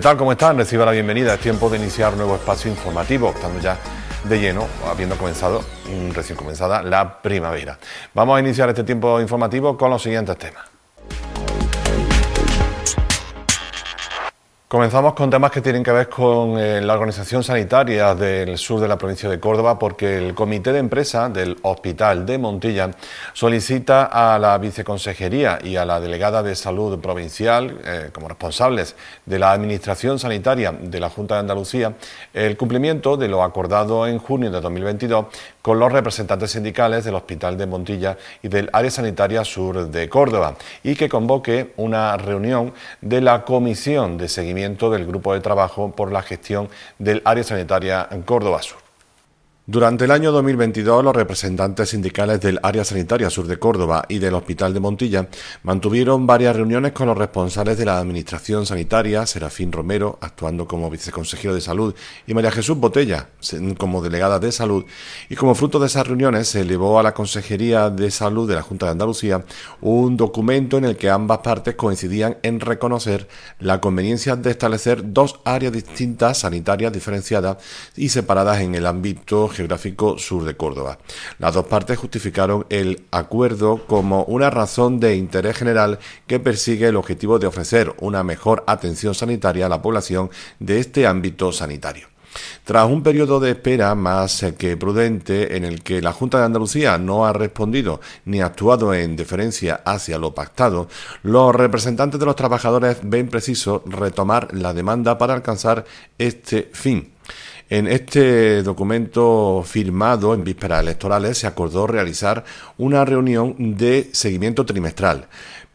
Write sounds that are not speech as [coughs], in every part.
¿Qué tal? ¿Cómo están? Reciba la bienvenida. Es tiempo de iniciar nuevo espacio informativo, estando ya de lleno, habiendo comenzado, recién comenzada, la primavera. Vamos a iniciar este tiempo informativo con los siguientes temas. Comenzamos con temas que tienen que ver con eh, la organización sanitaria del sur de la provincia de Córdoba, porque el comité de empresa del Hospital de Montilla solicita a la viceconsejería y a la delegada de salud provincial, eh, como responsables de la administración sanitaria de la Junta de Andalucía, el cumplimiento de lo acordado en junio de 2022 con los representantes sindicales del Hospital de Montilla y del Área Sanitaria Sur de Córdoba y que convoque una reunión de la Comisión de Seguimiento del Grupo de Trabajo por la Gestión del Área Sanitaria Córdoba Sur. Durante el año 2022, los representantes sindicales del Área Sanitaria Sur de Córdoba y del Hospital de Montilla mantuvieron varias reuniones con los responsables de la Administración Sanitaria, Serafín Romero, actuando como viceconsejero de Salud, y María Jesús Botella, como delegada de Salud, y como fruto de esas reuniones se elevó a la Consejería de Salud de la Junta de Andalucía un documento en el que ambas partes coincidían en reconocer la conveniencia de establecer dos áreas distintas sanitarias diferenciadas y separadas en el ámbito geográfico sur de Córdoba. Las dos partes justificaron el acuerdo como una razón de interés general que persigue el objetivo de ofrecer una mejor atención sanitaria a la población de este ámbito sanitario. Tras un periodo de espera más que prudente en el que la Junta de Andalucía no ha respondido ni actuado en deferencia hacia lo pactado, los representantes de los trabajadores ven preciso retomar la demanda para alcanzar este fin. En este documento firmado en vísperas electorales se acordó realizar una reunión de seguimiento trimestral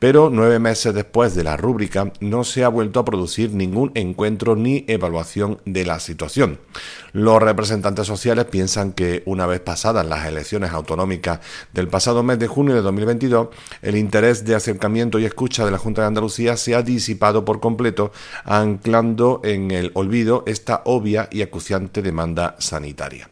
pero nueve meses después de la rúbrica no se ha vuelto a producir ningún encuentro ni evaluación de la situación. Los representantes sociales piensan que una vez pasadas las elecciones autonómicas del pasado mes de junio de 2022, el interés de acercamiento y escucha de la Junta de Andalucía se ha disipado por completo, anclando en el olvido esta obvia y acuciante demanda sanitaria.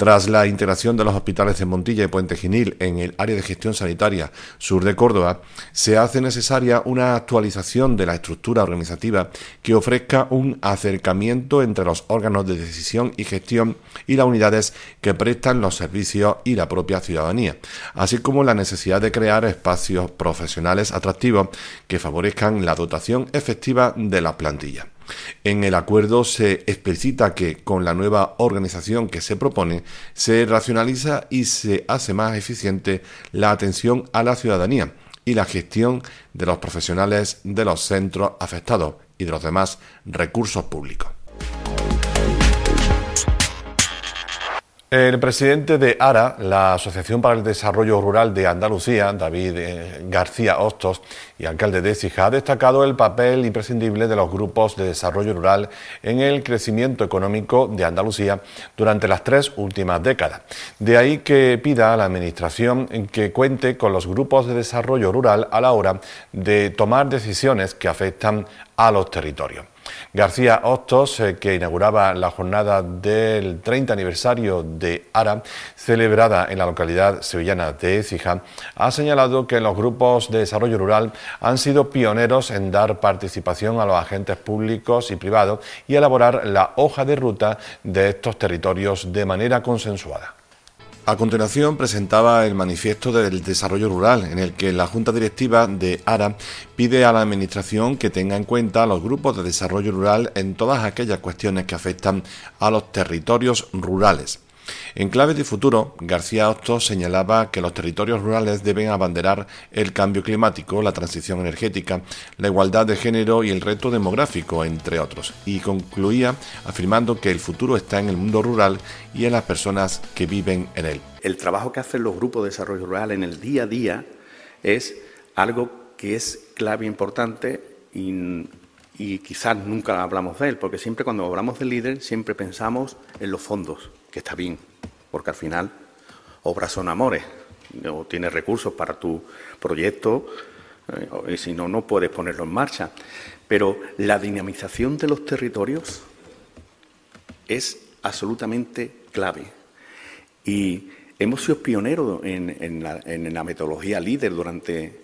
Tras la integración de los hospitales de Montilla y Puente Genil en el área de gestión sanitaria sur de Córdoba, se hace necesaria una actualización de la estructura organizativa que ofrezca un acercamiento entre los órganos de decisión y gestión y las unidades que prestan los servicios y la propia ciudadanía, así como la necesidad de crear espacios profesionales atractivos que favorezcan la dotación efectiva de la plantilla. En el acuerdo se explicita que con la nueva organización que se propone se racionaliza y se hace más eficiente la atención a la ciudadanía y la gestión de los profesionales de los centros afectados y de los demás recursos públicos. El presidente de ARA, la Asociación para el Desarrollo Rural de Andalucía, David eh, García Hostos, y alcalde de Cija, ha destacado el papel imprescindible de los grupos de desarrollo rural en el crecimiento económico de Andalucía durante las tres últimas décadas. De ahí que pida a la Administración que cuente con los grupos de desarrollo rural a la hora de tomar decisiones que afectan a los territorios. García Hostos, eh, que inauguraba la jornada del 30 aniversario de ARA, celebrada en la localidad sevillana de Écija, ha señalado que los grupos de desarrollo rural han sido pioneros en dar participación a los agentes públicos y privados y elaborar la hoja de ruta de estos territorios de manera consensuada. A continuación presentaba el manifiesto del desarrollo rural, en el que la Junta Directiva de ARA pide a la Administración que tenga en cuenta a los grupos de desarrollo rural en todas aquellas cuestiones que afectan a los territorios rurales. En clave de futuro, García Hostos señalaba que los territorios rurales deben abanderar el cambio climático, la transición energética, la igualdad de género y el reto demográfico, entre otros, y concluía afirmando que el futuro está en el mundo rural y en las personas que viven en él. El trabajo que hacen los grupos de desarrollo rural en el día a día es algo que es clave importante y, y quizás nunca hablamos de él, porque siempre cuando hablamos del líder siempre pensamos en los fondos, que está bien, porque al final obras son amores, o tienes recursos para tu proyecto, eh, y si no, no puedes ponerlo en marcha. Pero la dinamización de los territorios es absolutamente clave. Y hemos sido pioneros en, la, metodología líder durante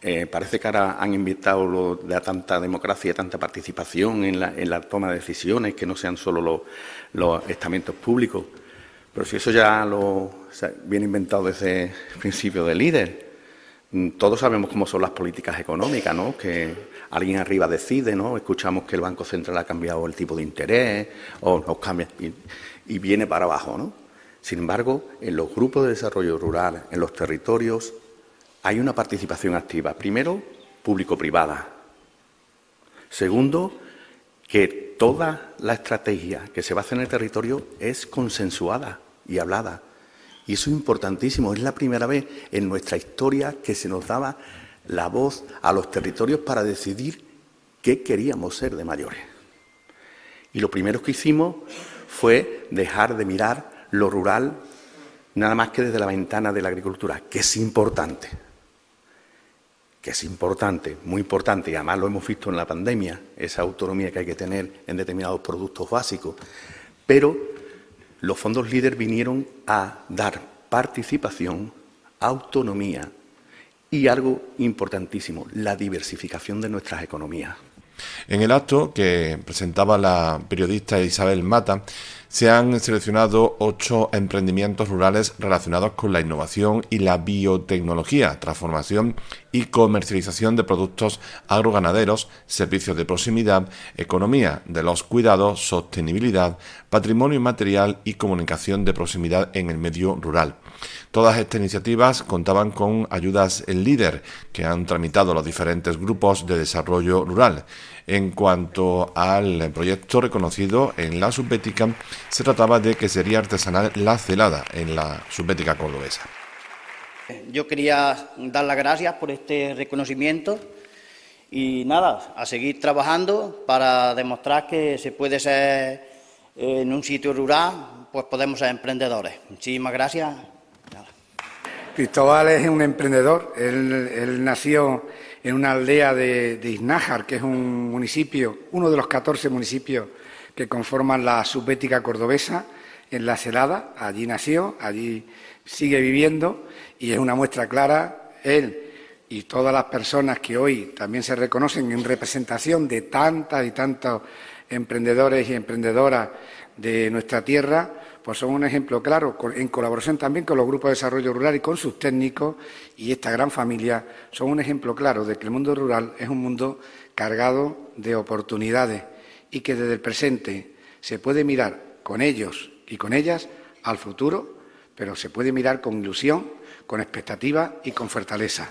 Eh, parece que ahora han invitado lo de tanta democracia, tanta participación en la, toma de decisiones, que no sean solo los, estamentos públicos. Pero si eso ya lo viene inventado desde el principio de líder, mm, todos sabemos cómo son las políticas económicas, ¿no? Que alguien arriba decide, ¿no? Escuchamos que el Banco Central ha cambiado el tipo de interés o nos cambia y, y viene para abajo, ¿no? Sin embargo, en los grupos de desarrollo rural, en los territorios, hay una participación activa. Primero, público-privada. Segundo, que toda la estrategia que se va a hacer en el territorio es consensuada y hablada. Y eso es importantísimo. Es la primera vez en nuestra historia que se nos daba la voz a los territorios para decidir qué queríamos ser de mayores. Y lo primero que hicimos fue dejar de mirar lo rural nada más que desde la ventana de la agricultura, que es importante que es importante, muy importante, y además lo hemos visto en la pandemia, esa autonomía que hay que tener en determinados productos básicos, pero los fondos líder vinieron a dar participación, autonomía y algo importantísimo, la diversificación de nuestras economías. En el acto que presentaba la periodista Isabel Mata, se han seleccionado ocho emprendimientos rurales relacionados con la innovación y la biotecnología, transformación y comercialización de productos agroganaderos, servicios de proximidad, economía de los cuidados, sostenibilidad, patrimonio inmaterial y comunicación de proximidad en el medio rural. Todas estas iniciativas contaban con ayudas en líder que han tramitado los diferentes grupos de desarrollo rural. En cuanto al proyecto reconocido en la subbética, se trataba de que sería artesanal la celada en la subbética cordobesa. Yo quería dar las gracias por este reconocimiento y nada, a seguir trabajando para demostrar que se puede ser en un sitio rural, pues podemos ser emprendedores. Muchísimas gracias. Cristóbal es un emprendedor. Él, nació en una aldea de, de, Iznájar, que es un municipio, uno de los 14 municipios que conforman la subbética cordobesa, en La Celada. Allí nació, allí sigue viviendo y es una muestra clara. Él y todas las personas que hoy también se reconocen en representación de tantas y tantos emprendedores y emprendedoras de nuestra tierra, pues son un ejemplo claro, en colaboración también con los grupos de desarrollo rural y con sus técnicos y esta gran familia, son un ejemplo claro de que el mundo rural es un mundo cargado de oportunidades y que desde el presente se puede mirar con ellos y con ellas al futuro, pero se puede mirar con ilusión con expectativa y con fortaleza.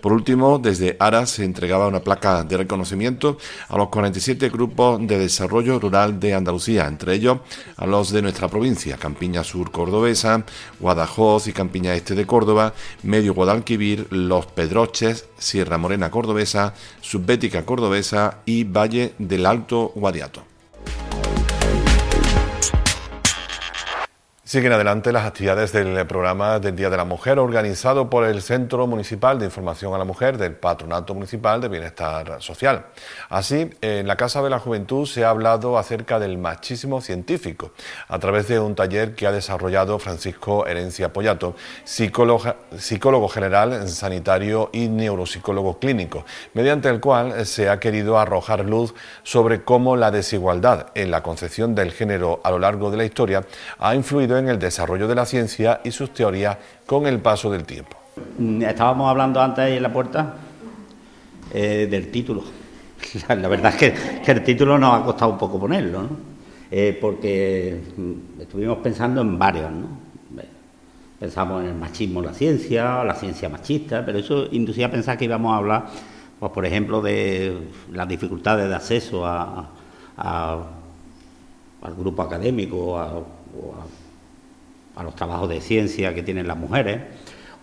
Por último, desde ARA se entregaba una placa de reconocimiento a los 47 grupos de desarrollo rural de Andalucía, entre ellos a los de nuestra provincia, Campiña Sur Cordobesa, Guadajoz y Campiña Este de Córdoba, Medio Guadalquivir, Los Pedroches, Sierra Morena Cordobesa, Subbética Cordobesa y Valle del Alto Guadiato. Siguen adelante las actividades del programa del Día de la Mujer organizado por el Centro Municipal de Información a la Mujer del Patronato Municipal de Bienestar Social. Así, en la Casa de la Juventud se ha hablado acerca del machismo científico a través de un taller que ha desarrollado Francisco Herencia Pollato, psicólogo, psicólogo general, sanitario y neuropsicólogo clínico, mediante el cual se ha querido arrojar luz sobre cómo la desigualdad en la concepción del género a lo largo de la historia ha influido en en el desarrollo de la ciencia y sus teorías con el paso del tiempo. Mm, estábamos hablando antes ahí en la puerta eh, del título. [laughs] La verdad es que, el título nos ha costado un poco ponerlo, ¿no? Eh, porque mm, estuvimos pensando en varios, ¿no? Pensamos en el machismo la ciencia, la ciencia machista, pero eso inducía a pensar que íbamos a hablar, pues por ejemplo, de las dificultades de acceso a, al grupo académico o a a los trabajos de ciencia que tienen las mujeres,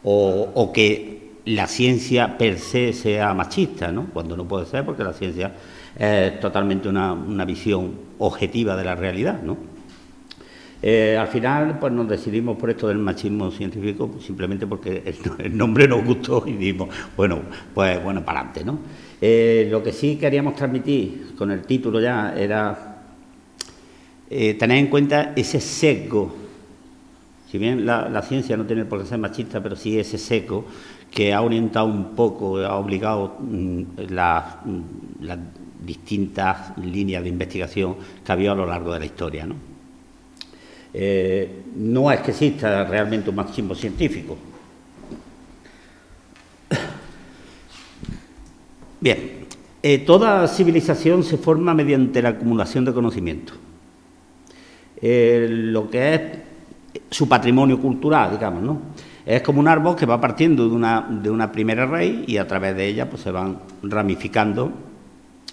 o, que la ciencia per se sea machista, ¿no? cuando no puede ser porque la ciencia es totalmente una, visión objetiva de la realidad. ¿no? Eh, al final pues nos decidimos por esto del machismo científico simplemente porque [laughs] el, nombre nos gustó y dijimos, bueno, pues bueno, para adelante. ¿no? Eh, lo que sí queríamos transmitir con el título ya era eh, tener en cuenta ese sesgo Si bien la, ciencia no tiene por qué ser machista, pero sí ese seco que ha orientado un poco, ha obligado mm, las, mm, las distintas líneas de investigación que ha habido a lo largo de la historia. ¿no? Eh, no es que exista realmente un machismo científico. Bien, eh, toda civilización se forma mediante la acumulación de conocimiento. Eh, lo que es su patrimonio cultural, digamos, ¿no? Es como un árbol que va partiendo de una, de una primera raíz y a través de ella pues, se van ramificando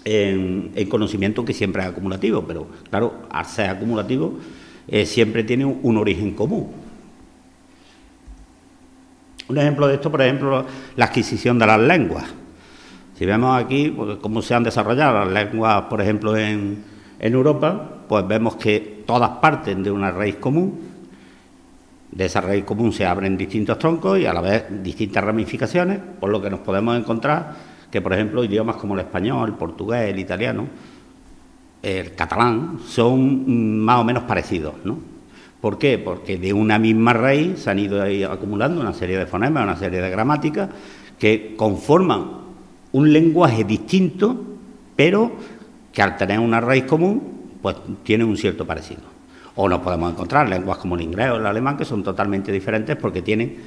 en, conocimiento que siempre es acumulativo, pero claro, al ser acumulativo eh, siempre tiene un, origen común. Un ejemplo de esto, por ejemplo, la adquisición de las lenguas. Si vemos aquí pues, cómo se han desarrollado las lenguas, por ejemplo, en, en Europa, pues vemos que todas parten de una raíz común de esa raíz común se abren distintos troncos y a la vez distintas ramificaciones, por lo que nos podemos encontrar que, por ejemplo, idiomas como el español, el portugués, el italiano, el catalán, son más o menos parecidos, ¿no? ¿Por qué? Porque de una misma raíz se han ido acumulando una serie de fonemas, una serie de gramáticas que conforman un lenguaje distinto, pero que al tener una raíz común, pues tiene un cierto parecido. O nos podemos encontrar lenguas como el inglés o el alemán que son totalmente diferentes porque tienen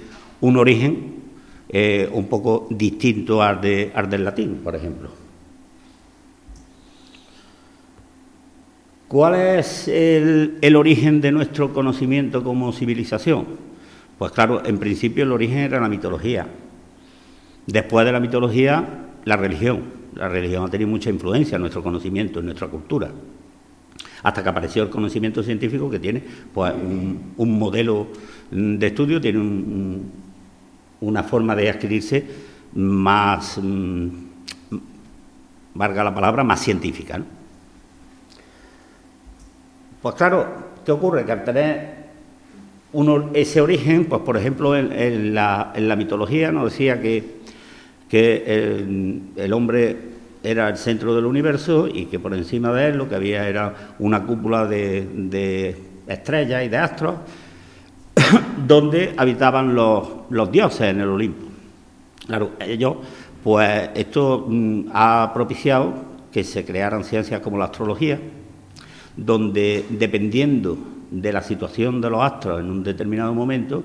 un origen eh, un poco distinto al, de, del latín, por ejemplo. ¿Cuál es el, el, origen de nuestro conocimiento como civilización? Pues claro, en principio el origen era la mitología. Después de la mitología, la religión. La religión ha tenido mucha influencia en nuestro conocimiento, en nuestra cultura hasta que apareció el conocimiento científico que tiene pues, un, modelo de estudio, tiene una forma de adquirirse más, mm, valga la palabra, más científica. Pues claro, ¿qué ocurre? Que al tener ese origen, pues por ejemplo en, la, mitología nos decía que, el hombre era el centro del universo y que por encima de él lo que había era una cúpula de, estrellas y de astros [coughs] donde habitaban los, dioses en el Olimpo. Claro, ellos, pues esto mm, ha propiciado que se crearan ciencias como la astrología, donde dependiendo de la situación de los astros en un determinado momento,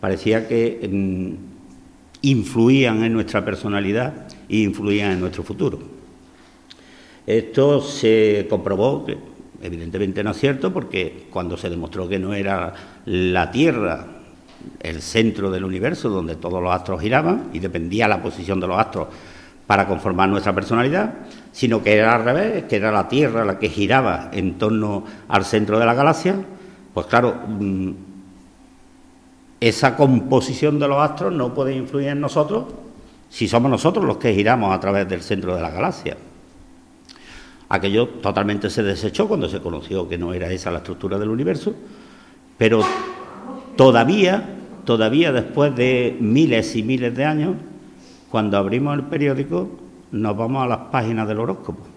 parecía que mm, influían en nuestra personalidad e influían en nuestro futuro. Esto se comprobó que evidentemente no es cierto porque cuando se demostró que no era la Tierra el centro del universo donde todos los astros giraban y dependía la posición de los astros para conformar nuestra personalidad, sino que era al revés, que era la Tierra la que giraba en torno al centro de la galaxia, pues claro, mm, esa composición de los astros no puede influir en nosotros si somos nosotros los que giramos a través del centro de la galaxia. Aquello totalmente se desechó cuando se conoció que no era esa la estructura del universo, pero todavía, todavía después de miles y miles de años, cuando abrimos el periódico, nos vamos a las páginas del horóscopo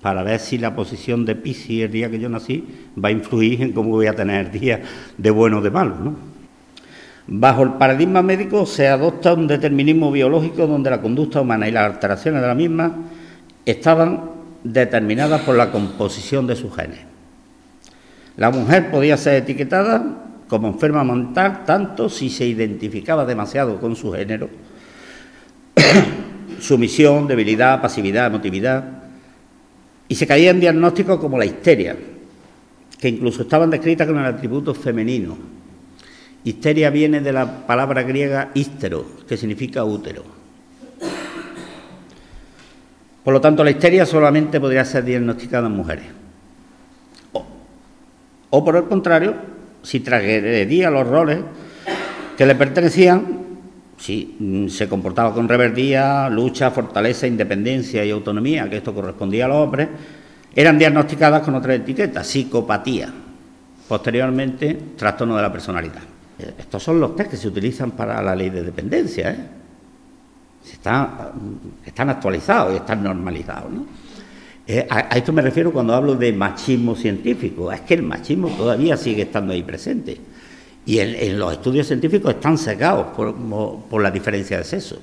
para ver si la posición de Piscis el día que yo nací va a influir en cómo voy a tener día de bueno o de malo. ¿no? Bajo el paradigma médico se adopta un determinismo biológico donde la conducta humana y las alteraciones de la misma estaban determinadas por la composición de sus genes. La mujer podía ser etiquetada como enferma mental tanto si se identificaba demasiado con su género, [coughs] sumisión, debilidad, pasividad, emotividad, y se caía en diagnósticos como la histeria, que incluso estaban descritas con el atributo femenino. Histeria viene de la palabra griega hístero, que significa útero. Por lo tanto, la histeria solamente podría ser diagnosticada en mujeres. O, por el contrario, si transgredía los roles que le pertenecían, si mm, se comportaba con reverdía, lucha, fortaleza, independencia y autonomía, que esto correspondía a los hombres, eran diagnosticadas con otra etiqueta, psicopatía. Posteriormente, trastorno de la personalidad. Estos son los test que se utilizan para la ley de dependencia. ¿eh? Están actualizados y están normalizados. Eh, a, esto me refiero cuando hablo de machismo científico, es que el machismo todavía sigue estando ahí presente. Y en, los estudios científicos están secados por, la diferencia de sexo.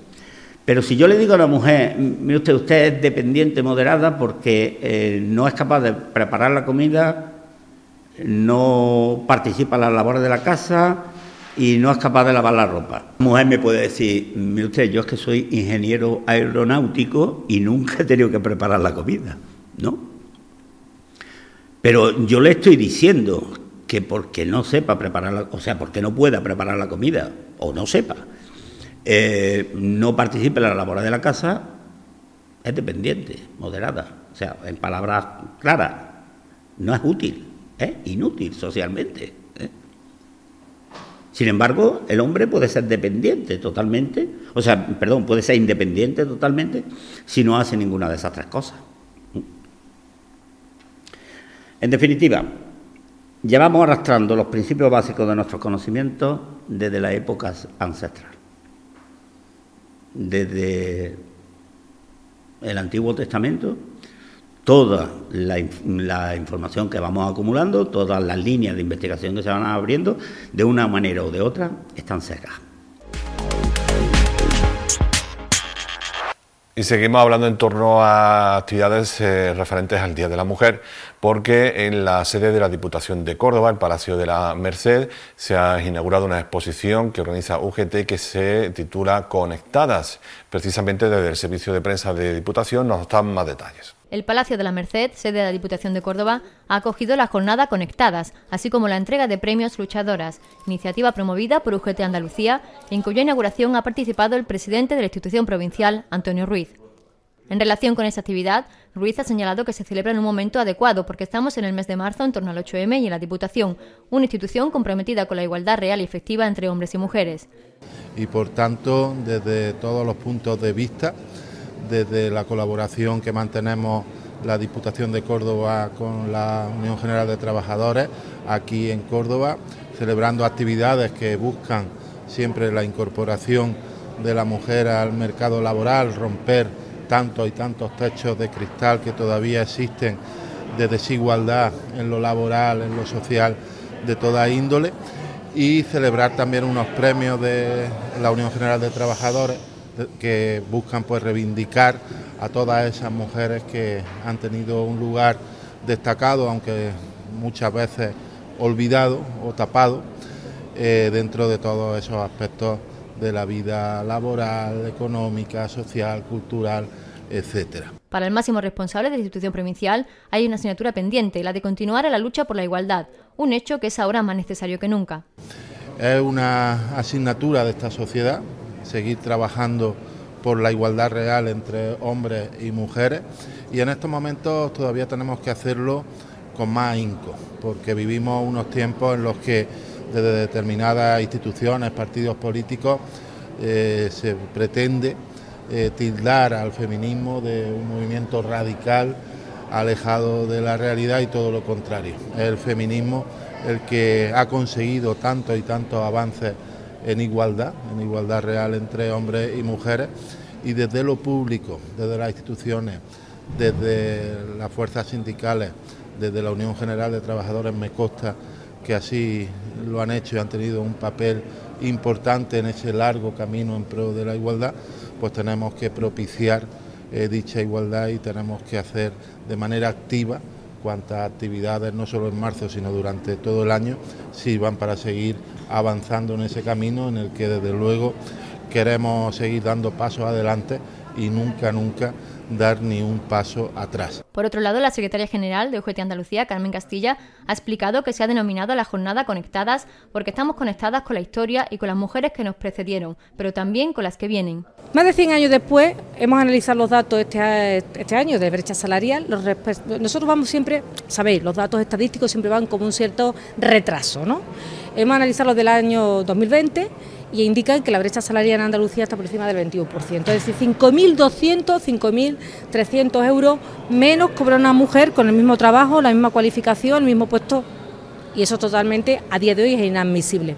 Pero si yo le digo a la mujer, mire usted, usted es dependiente moderada porque eh, no es capaz de preparar la comida, no participa en las labores de la casa y no es capaz de lavar la ropa. La mujer me puede decir, mire usted, yo es que soy ingeniero aeronáutico y nunca he tenido que preparar la comida, ¿no? Pero yo le estoy diciendo que porque no sepa preparar, la, o sea, porque no pueda preparar la comida o no sepa, eh, no participe en la labor de la casa, es dependiente, moderada. O sea, en palabras claras, no es útil, es inútil socialmente. Sin embargo, el hombre puede ser dependiente totalmente, o sea, perdón, puede ser independiente totalmente si no hace ninguna de esas tres cosas. En definitiva, llevamos arrastrando los principios básicos de nuestros conocimientos desde la época ancestral. Desde el Antiguo Testamento, toda la, información que vamos acumulando, todas las líneas de investigación que se van abriendo, de una manera o de otra, están secas. Y seguimos hablando en torno a actividades eh, referentes al Día de la Mujer, porque en la sede de la Diputación de Córdoba, el Palacio de la Merced, se ha inaugurado una exposición que organiza UGT que se titula Conectadas. Precisamente desde el Servicio de Prensa de Diputación nos dan más detalles. El Palacio de la Merced, sede de la Diputación de Córdoba, ha acogido la jornada Conectadas, así como la entrega de premios luchadoras, iniciativa promovida por UGT Andalucía, en cuya inauguración ha participado el presidente de la institución provincial, Antonio Ruiz. En relación con esta actividad, Ruiz ha señalado que se celebra en un momento adecuado porque estamos en el mes de marzo en torno al 8M y en la Diputación, una institución comprometida con la igualdad real y efectiva entre hombres y mujeres. Y por tanto, desde todos los puntos de vista, desde la colaboración que mantenemos la Diputación de Córdoba con la Unión General de Trabajadores aquí en Córdoba, celebrando actividades que buscan siempre la incorporación de la mujer al mercado laboral, romper tantos y tantos techos de cristal que todavía existen de desigualdad en lo laboral, en lo social, de toda índole, y celebrar también unos premios de la Unión General de Trabajadores que buscan pues reivindicar a todas esas mujeres que han tenido un lugar destacado, aunque muchas veces olvidado o tapado, eh, dentro de todos esos aspectos de la vida laboral, económica, social, cultural, etcétera. Para el máximo responsable de la institución provincial hay una asignatura pendiente, la de continuar a la lucha por la igualdad, un hecho que es ahora más necesario que nunca. Es una asignatura de esta sociedad, seguir trabajando por la igualdad real entre hombres y mujeres y en estos momentos todavía tenemos que hacerlo con más ahínco, porque vivimos unos tiempos en los que desde determinadas instituciones, partidos políticos, eh, se pretende eh, tildar al feminismo de un movimiento radical, alejado de la realidad y todo lo contrario. el feminismo el que ha conseguido tantos y tantos avances en igualdad, en igualdad real entre hombres y mujeres, y desde lo público, desde las instituciones, desde las fuerzas sindicales, desde la Unión General de Trabajadores me consta que así lo han hecho y han tenido un papel importante en ese largo camino en pro de la igualdad, pues tenemos que propiciar eh, dicha igualdad y tenemos que hacer de manera activa cuantas actividades, no solo en marzo, sino durante todo el año, sirvan para seguir avanzando en ese camino en el que desde luego queremos seguir dando pasos adelante y nunca, nunca dar ni un paso atrás. Por otro lado, la secretaria general de UGT Andalucía, Carmen Castilla, ha explicado que se ha denominado la jornada Conectadas porque estamos conectadas con la historia y con las mujeres que nos precedieron, pero también con las que vienen. Más de 100 años después, hemos analizado los datos este, este año de brecha salarial. nosotros vamos siempre, sabéis, los datos estadísticos siempre van como un cierto retraso, ¿no? Hemos analizado los del año 2020 y indican que la brecha salarial en Andalucía está por encima del 21%. Es decir, 5.200, 5.300 euros menos cobra una mujer con el mismo trabajo, la misma cualificación, el mismo puesto. Y eso totalmente a día de hoy es inadmisible.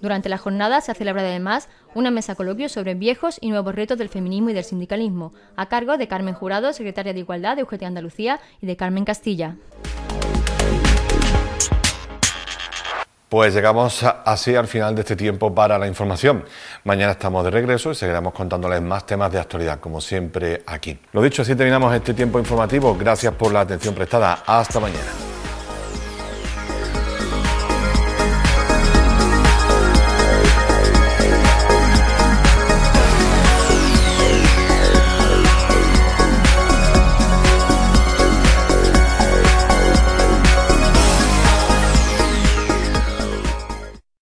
Durante la jornada se ha celebrado además una mesa coloquio sobre viejos y nuevos retos del feminismo y del sindicalismo, a cargo de Carmen Jurado, secretaria de Igualdad de UGT Andalucía, y de Carmen Castilla. Pues llegamos así al final de este tiempo para la información. Mañana estamos de regreso y seguiremos contándoles más temas de actualidad, como siempre aquí. Lo dicho, así terminamos este tiempo informativo. Gracias por la atención prestada. Hasta mañana.